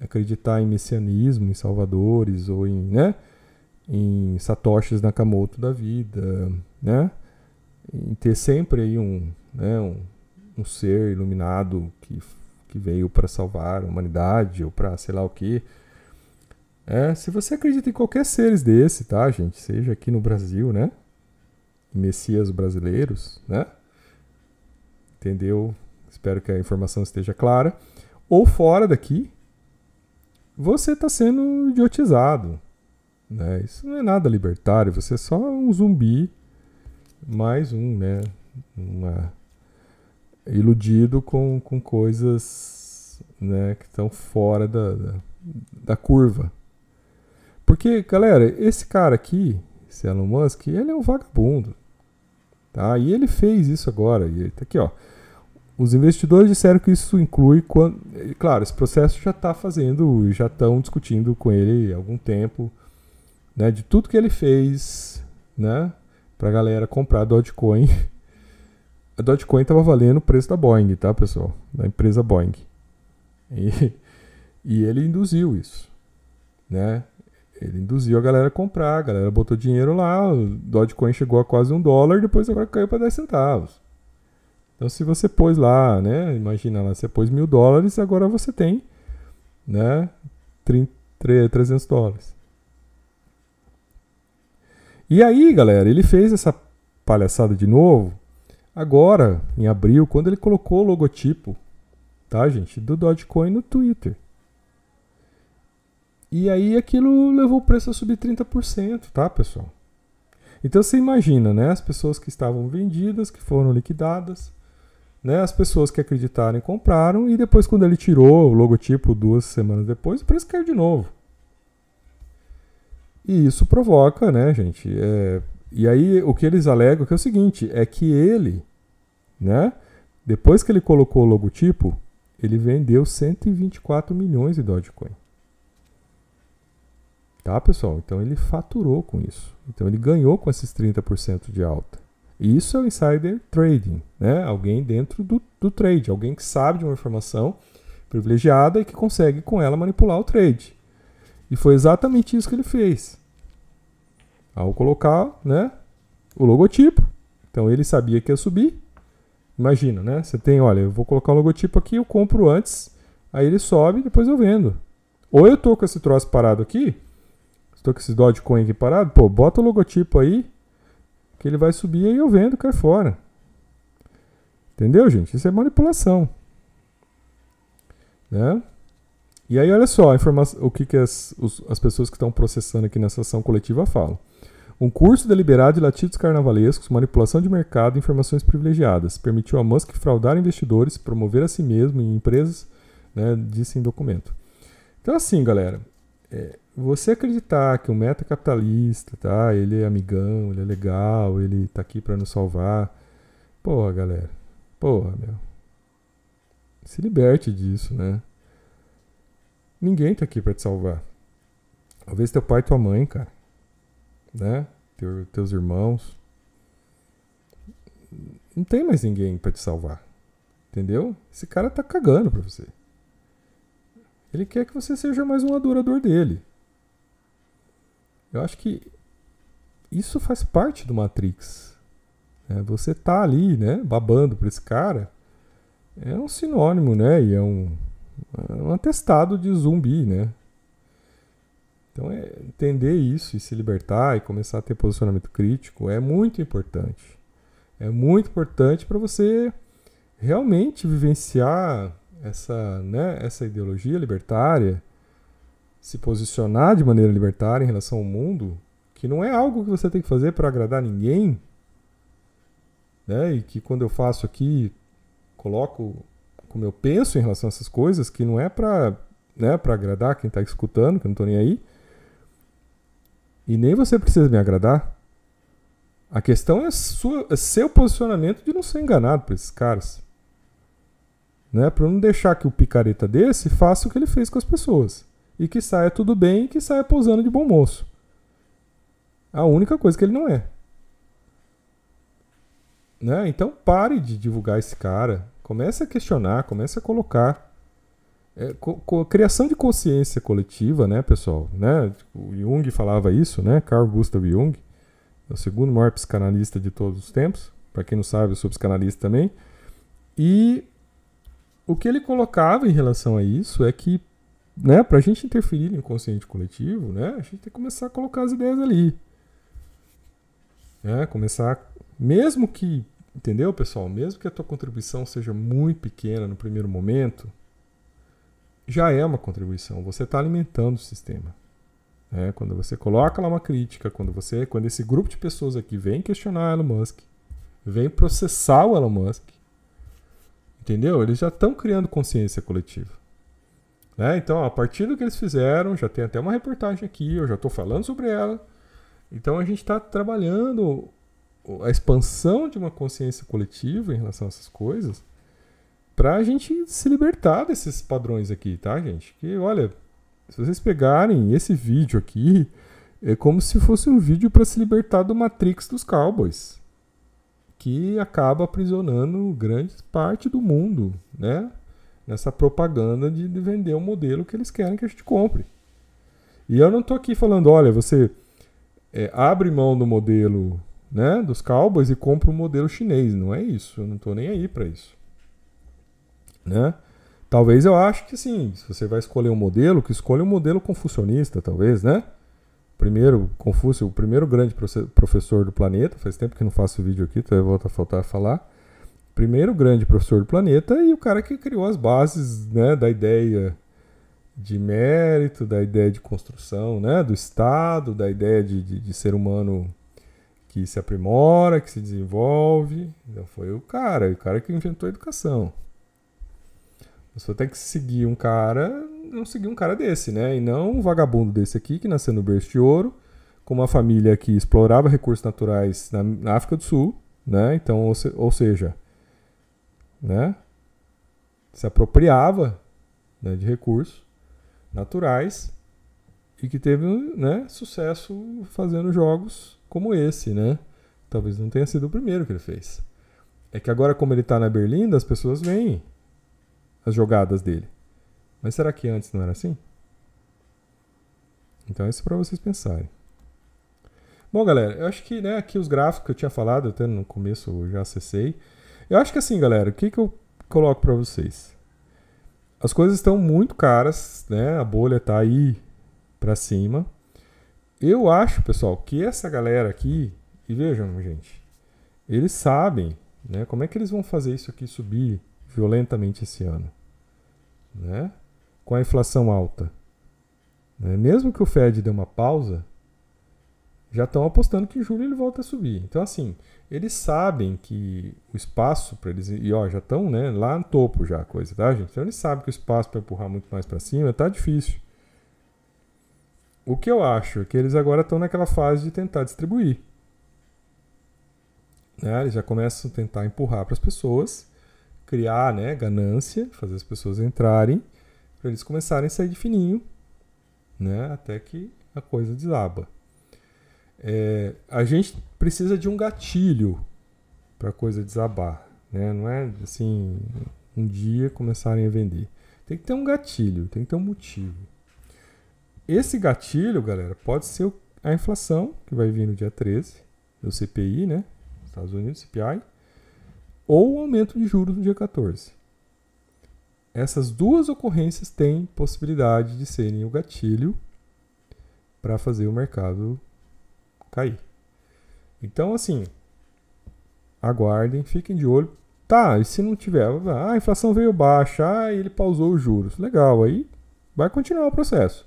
acreditar em messianismo, em salvadores ou em, né? Em satoshis Nakamoto da vida, né? Em ter sempre aí um, né, um, um ser iluminado que, que veio para salvar a humanidade ou para sei lá o que. É, se você acredita em qualquer seres desse, tá, gente? Seja aqui no Brasil, né? Messias brasileiros, né? Entendeu? Espero que a informação esteja clara. Ou fora daqui, você está sendo idiotizado. Né? Isso não é nada libertário, você é só um zumbi mais um, né? Uma, iludido com, com coisas né, que estão fora da, da, da, curva. Porque, galera, esse cara aqui, esse Elon Musk, ele é um vagabundo. Tá? E ele fez isso agora. E tá aqui, ó. Os investidores disseram que isso inclui quando. Claro, esse processo já está fazendo, já estão discutindo com ele há algum tempo, né, de tudo que ele fez, né, pra galera comprar Dogecoin. [laughs] A Dogecoin estava valendo o preço da Boeing, tá, pessoal? Da empresa Boeing. E, [laughs] e ele induziu isso, né? Ele induziu a galera a comprar, a galera botou dinheiro lá, o Dogecoin chegou a quase um dólar, depois agora caiu para 10 centavos. Então se você pôs lá, né? Imagina lá, você pôs mil dólares, agora você tem, né? 30, 300 dólares. E aí, galera, ele fez essa palhaçada de novo agora, em abril, quando ele colocou o logotipo, tá, gente, do Dogecoin no Twitter. E aí aquilo levou o preço a subir 30%, tá, pessoal? Então você imagina, né, as pessoas que estavam vendidas, que foram liquidadas, né, as pessoas que acreditaram e compraram, e depois quando ele tirou o logotipo duas semanas depois, o preço caiu de novo. E isso provoca, né, gente? É, e aí o que eles alegam que é o seguinte, é que ele, né, depois que ele colocou o logotipo, ele vendeu 124 milhões de Dogecoin. Tá, pessoal? Então ele faturou com isso. Então ele ganhou com esses 30% de alta. E isso é o insider trading, né? Alguém dentro do, do trade, alguém que sabe de uma informação privilegiada e que consegue com ela manipular o trade. E foi exatamente isso que ele fez. Ao colocar né, o logotipo. Então ele sabia que ia subir. Imagina, né? Você tem, olha, eu vou colocar o logotipo aqui, eu compro antes, aí ele sobe, depois eu vendo. Ou eu tô com esse troço parado aqui, estou com esse Dogecoin aqui parado, pô, bota o logotipo aí, que ele vai subir e eu vendo, cai fora. Entendeu, gente? Isso é manipulação. Né? E aí, olha só o que, que as, os, as pessoas que estão processando aqui nessa ação coletiva falam. Um curso deliberado de latidos carnavalescos, manipulação de mercado e informações privilegiadas permitiu a Musk fraudar investidores, promover a si mesmo em empresas, né, disse em documento. Então, assim, galera, é, você acreditar que o meta capitalista, tá, ele é amigão, ele é legal, ele tá aqui para nos salvar, porra, galera, porra, meu, se liberte disso, né? Ninguém tá aqui para te salvar. Talvez teu pai e tua mãe, cara. Né? Teu, teus irmãos. Não tem mais ninguém para te salvar. Entendeu? Esse cara tá cagando pra você. Ele quer que você seja mais um adorador dele. Eu acho que isso faz parte do Matrix. É, você tá ali, né, babando por esse cara, é um sinônimo, né? E é um, um atestado de zumbi, né? Então, é, entender isso e se libertar e começar a ter posicionamento crítico é muito importante. É muito importante para você realmente vivenciar essa, né, essa ideologia libertária, se posicionar de maneira libertária em relação ao mundo, que não é algo que você tem que fazer para agradar ninguém, né? E que quando eu faço aqui, coloco como eu penso em relação a essas coisas, que não é para né, para agradar quem está escutando, que eu não estou nem aí. E nem você precisa me agradar. A questão é, sua, é seu posicionamento de não ser enganado por esses caras. Né? Para não deixar que o picareta desse faça o que ele fez com as pessoas. E que saia tudo bem e que saia pousando de bom moço. A única coisa que ele não é. Né? Então pare de divulgar esse cara. Comece a questionar, comece a colocar. É, co co criação de consciência coletiva, né, pessoal? Né? O Jung falava isso, né? Carl Gustav Jung, o segundo maior psicanalista de todos os tempos. Para quem não sabe, eu sou psicanalista também. E o que ele colocava em relação a isso é que, né, para a gente interferir no inconsciente coletivo, né, a gente tem que começar a colocar as ideias ali. Né? Começar, mesmo que, entendeu, pessoal? Mesmo que a tua contribuição seja muito pequena no primeiro momento, já é uma contribuição. Você está alimentando o sistema. É, quando você coloca lá uma crítica, quando você, quando esse grupo de pessoas aqui vem questionar Elon Musk, vem processar o Elon Musk, entendeu? Eles já estão criando consciência coletiva. Né? Então, a partir do que eles fizeram, já tem até uma reportagem aqui, eu já estou falando sobre ela. Então, a gente está trabalhando a expansão de uma consciência coletiva em relação a essas coisas para a gente se libertar desses padrões aqui, tá, gente? Que olha, se vocês pegarem esse vídeo aqui, é como se fosse um vídeo para se libertar do Matrix dos Cowboys, que acaba aprisionando grande parte do mundo, né? Nessa propaganda de, de vender o um modelo que eles querem que a gente compre. E eu não estou aqui falando, olha, você é, abre mão do modelo né, dos Cowboys e compra um modelo chinês. Não é isso. Eu não estou nem aí para isso né? Talvez eu acho que sim, se você vai escolher um modelo, que escolha um modelo confucionista, talvez, né? Primeiro, Confúcio, o primeiro grande professor do planeta, faz tempo que não faço vídeo aqui, então eu vou faltar a falar. Primeiro grande professor do planeta e o cara que criou as bases né, da ideia de mérito, da ideia de construção né, do Estado, da ideia de, de, de ser humano que se aprimora, que se desenvolve. Então foi o cara, o cara que inventou a educação. Você tem que seguir um cara, não seguir um cara desse, né? E não um vagabundo desse aqui que nasceu no berço de ouro, com uma família que explorava recursos naturais na, África do Sul, né? Então, ou, se, ou seja, né? Se apropriava né, de recursos naturais e que teve né, sucesso fazendo jogos como esse, né? Talvez não tenha sido o primeiro que ele fez. É que agora, como ele está na Berlinda, as pessoas vêm as jogadas dele. Mas será que antes não era assim? Então, isso é para vocês pensarem. Bom, galera, eu acho que né, aqui os gráficos que eu tinha falado, até no começo eu já acessei. Eu acho que assim, galera, o que, que eu coloco para vocês? As coisas estão muito caras, né? A bolha está aí para cima. Eu acho, pessoal, que essa galera aqui, e vejam, gente, eles sabem, né? Como é que eles vão fazer isso aqui subir violentamente esse ano, né? com a inflação alta. Né? Mesmo que o Fed dê uma pausa, já estão apostando que em julho ele volta a subir. Então, assim, eles sabem que o espaço para eles. E ó, já estão né, lá no topo já a coisa, tá, gente? Então, eles sabem que o espaço para empurrar muito mais para cima tá difícil. O que eu acho é que eles agora estão naquela fase de tentar distribuir. Né? Eles já começam a tentar empurrar para as pessoas criar né, ganância, fazer as pessoas entrarem, para eles começarem a sair de fininho, né, até que a coisa desaba. É, a gente precisa de um gatilho para a coisa desabar. Né? Não é assim, um dia começarem a vender. Tem que ter um gatilho, tem que ter um motivo. Esse gatilho, galera, pode ser a inflação, que vai vir no dia 13, do CPI, né? Estados Unidos, CPI ou o aumento de juros no dia 14. Essas duas ocorrências têm possibilidade de serem o gatilho para fazer o mercado cair. Então, assim, aguardem, fiquem de olho. Tá, e se não tiver, ah, a inflação veio baixa, ah, ele pausou os juros. Legal, aí vai continuar o processo.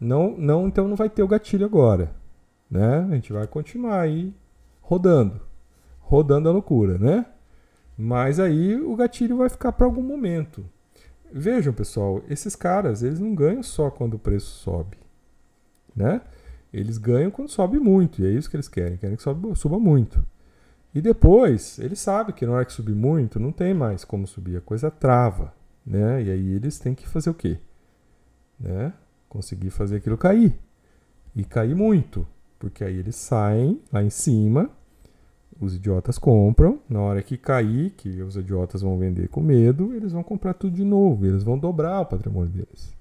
Não, não, então não vai ter o gatilho agora, né? A gente vai continuar aí rodando, rodando a loucura, né? Mas aí o gatilho vai ficar para algum momento. Vejam, pessoal, esses caras, eles não ganham só quando o preço sobe, né? Eles ganham quando sobe muito, e é isso que eles querem, querem que sobe, suba muito. E depois, eles sabem que na hora que subir muito, não tem mais como subir, a coisa trava, né? E aí eles têm que fazer o quê? Né? Conseguir fazer aquilo cair. E cair muito, porque aí eles saem lá em cima, os idiotas compram, na hora que cair, que os idiotas vão vender com medo, eles vão comprar tudo de novo, eles vão dobrar o patrimônio deles.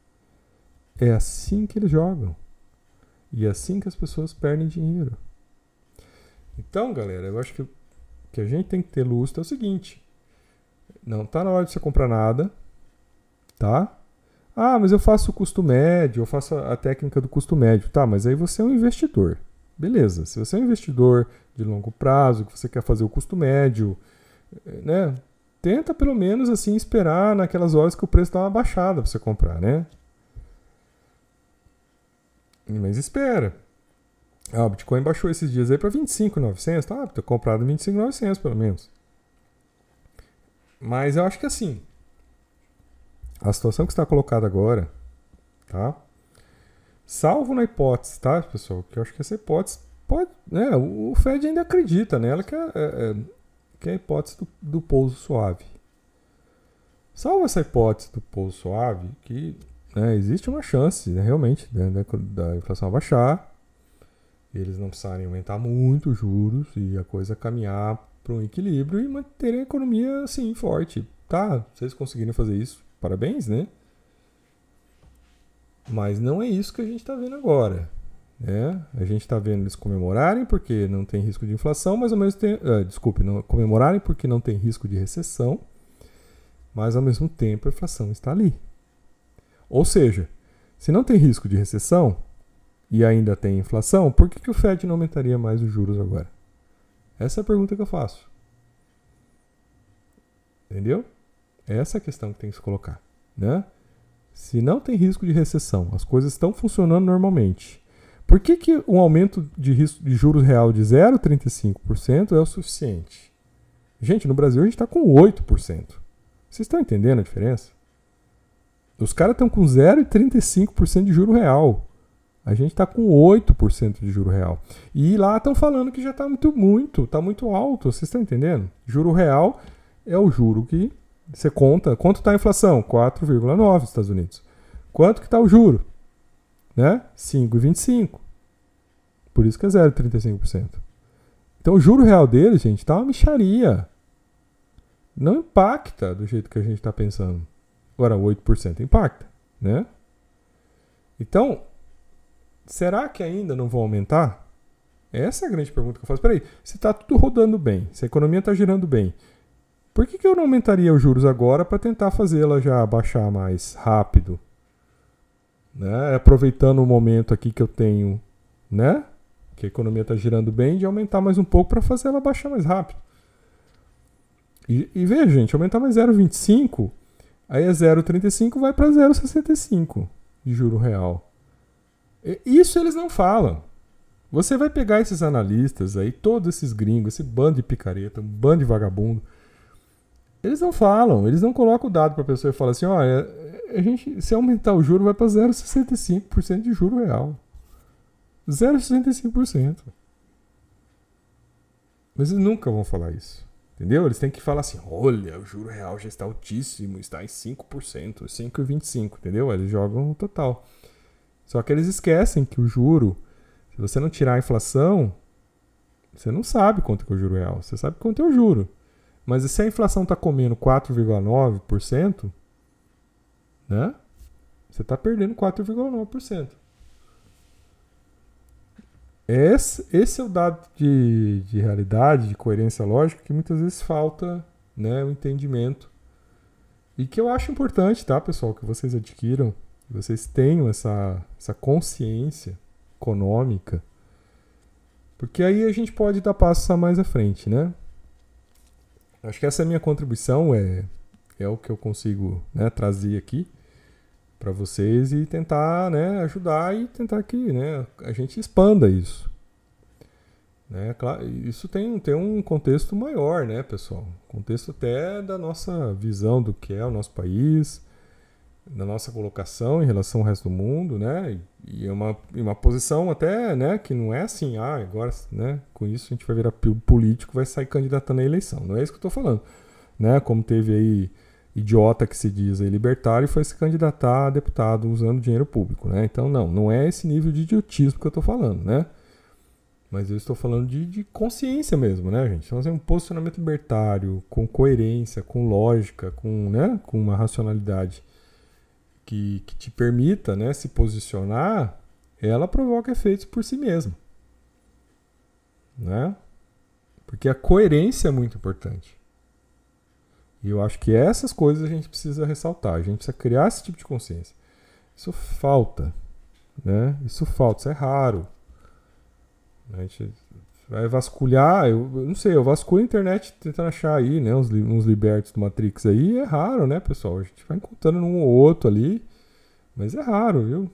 É assim que eles jogam. E é assim que as pessoas perdem dinheiro. Então, galera, eu acho que que a gente tem que ter lustro é o seguinte: não tá na hora de você comprar nada, tá? Ah, mas eu faço o custo médio, eu faço a técnica do custo médio, tá? Mas aí você é um investidor. Beleza. Se você é um investidor de longo prazo, que você quer fazer o custo médio, eh, né? Tenta pelo menos assim esperar naquelas horas que o preço dá uma baixada para você comprar, né? Mas espera. Ah, o Bitcoin baixou esses dias aí para 25.900, tá? Ter comprado 25.900 pelo menos. Mas eu acho que assim, a situação que está colocada agora, tá? Salvo na hipótese, tá, pessoal? Que eu acho que essa hipótese pode, né? O Fed ainda acredita nela que é, é, é, que é a hipótese do, do pouso suave. Salvo essa hipótese do pouso suave, que né, existe uma chance, né, realmente, né, da, inflação abaixar, eles não precisarem aumentar muito os juros e a coisa caminhar para um equilíbrio e manterem a economia assim forte. Tá, vocês conseguiram fazer isso, parabéns, né? Mas não é isso que a gente está vendo agora. Né? A gente está vendo eles comemorarem porque não tem risco de inflação, mas ao mesmo tempo. Uh, desculpe, não, comemorarem porque não tem risco de recessão, mas ao mesmo tempo a inflação está ali. Ou seja, se não tem risco de recessão, e ainda tem inflação, por que, que o Fed não aumentaria mais os juros agora? Essa é a pergunta que eu faço. Entendeu? Essa é a questão que tem que se colocar. Né? Se não tem risco de recessão, as coisas estão funcionando normalmente. Por que, que um aumento de, risco de juros real de 0,35% é o suficiente? Gente, no Brasil a gente está com 8%. Vocês estão entendendo a diferença? Os caras estão com 0,35% de juro real. A gente está com 8% de juro real. E lá estão falando que já está muito, muito, está muito alto. Vocês estão entendendo? Juro real é o juro que você conta. Quanto está a inflação? 4,9 nos Estados Unidos. Quanto que está o juro? Né? 5,25. Por isso que é 0,35%. Então o juro real dele, gente, está uma micharia. Não impacta do jeito que a gente está pensando. Agora, 8% impacta, né? Então, será que ainda não vão aumentar? Essa é a grande pergunta que eu faço. Peraí, se está tudo rodando bem, se a economia está girando bem, por que, que eu não aumentaria os juros agora para tentar fazê-la já baixar mais rápido? Né? Aproveitando o momento aqui que eu tenho, né? Que a economia está girando bem, de aumentar mais um pouco para fazer ela baixar mais rápido. E, e veja, gente, aumentar mais 0,25, aí é 0,35 vai para 0,65 de juro real. Isso eles não falam. Você vai pegar esses analistas aí, todos esses gringos, esse bando de picareta, um bando de vagabundo. Eles não falam, eles não colocam o dado para a pessoa e falam assim: olha, a gente, se aumentar o juro, vai para 0,65% de juro real. 0,65%. Mas eles nunca vão falar isso. Entendeu? Eles têm que falar assim: olha, o juro real já está altíssimo, está em 5%, 5,25%, entendeu? Eles jogam o total. Só que eles esquecem que o juro, se você não tirar a inflação, você não sabe quanto é o juro real. Você sabe quanto é o juro. Mas se a inflação está comendo 4,9%, né? Você está perdendo 4,9%. Esse, esse é o dado de, de realidade, de coerência lógica, que muitas vezes falta né, o entendimento. E que eu acho importante, tá, pessoal, que vocês adquiram vocês tenham essa, essa consciência econômica Porque aí a gente pode dar passos a mais à frente, né? Acho que essa é a minha contribuição, é, é o que eu consigo né, trazer aqui para vocês e tentar né, ajudar e tentar que né, a gente expanda isso. Né? Claro, isso tem, tem um contexto maior, né, pessoal? Contexto até da nossa visão do que é o nosso país, da nossa colocação em relação ao resto do mundo, né? E é uma, uma posição até, né, que não é assim, ah, agora, né, com isso a gente vai virar político, vai sair candidatando à eleição. Não é isso que eu estou falando, né? Como teve aí idiota que se diz aí libertário foi se candidatar a deputado usando dinheiro público, né? Então, não, não é esse nível de idiotismo que eu estou falando, né? Mas eu estou falando de, de consciência mesmo, né, gente? Então, assim, um posicionamento libertário, com coerência, com lógica, com, né, com uma racionalidade que, que te permita né, se posicionar, ela provoca efeitos por si mesma. Né? Porque a coerência é muito importante. E eu acho que essas coisas a gente precisa ressaltar. A gente precisa criar esse tipo de consciência. Isso falta. Né? Isso falta, isso é raro. A gente vai vasculhar, eu, eu não sei, eu vasculho a internet tentando achar aí, né, uns, uns libertos do Matrix aí, é raro, né, pessoal? A gente vai encontrando um ou outro ali, mas é raro, viu?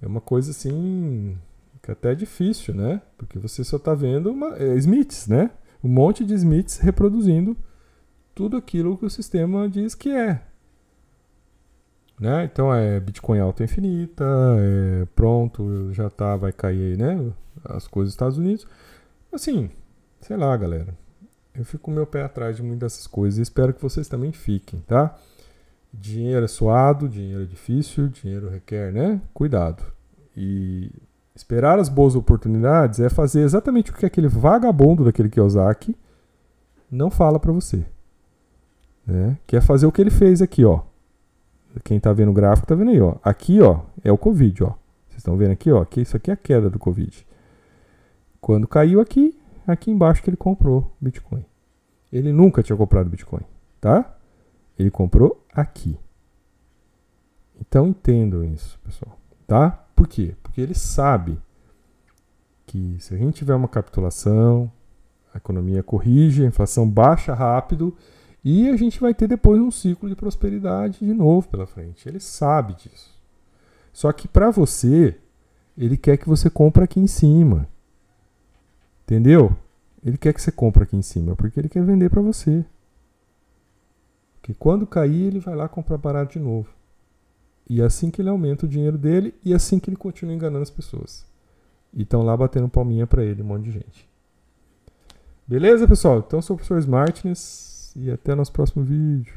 É uma coisa assim que até é difícil, né? Porque você só está vendo uma, é, Smiths, né? Um monte de Smiths reproduzindo tudo aquilo que o sistema diz que é. Né? Então é Bitcoin alta infinita, é pronto, já tá, vai cair aí, né? As coisas dos Estados Unidos. Assim, sei lá, galera. Eu fico com meu pé atrás de muitas dessas coisas e espero que vocês também fiquem, tá? Dinheiro é suado, dinheiro é difícil, dinheiro requer, né? Cuidado. E esperar as boas oportunidades é fazer exatamente o que aquele vagabundo daquele Kiyosaki não fala para você. Né? Que é fazer o que ele fez aqui, ó. Quem tá vendo o gráfico tá vendo aí, ó. Aqui, ó, é o Covid, ó. Vocês estão vendo aqui, ó. Aqui, isso aqui é a queda do Covid. Quando caiu aqui, aqui embaixo que ele comprou Bitcoin. Ele nunca tinha comprado Bitcoin, tá? Ele comprou aqui. Então entendam isso, pessoal, tá? Por quê? Porque ele sabe que se a gente tiver uma capitulação, a economia corrige, a inflação baixa rápido e a gente vai ter depois um ciclo de prosperidade de novo pela frente. Ele sabe disso. Só que para você, ele quer que você compre aqui em cima. Entendeu? Ele quer que você compre aqui em cima porque ele quer vender para você. Porque quando cair, ele vai lá comprar barato de novo. E é assim que ele aumenta o dinheiro dele e é assim que ele continua enganando as pessoas. E estão lá batendo palminha para ele, um monte de gente. Beleza, pessoal? Então, sou o professor Smartness e até nosso próximo vídeo.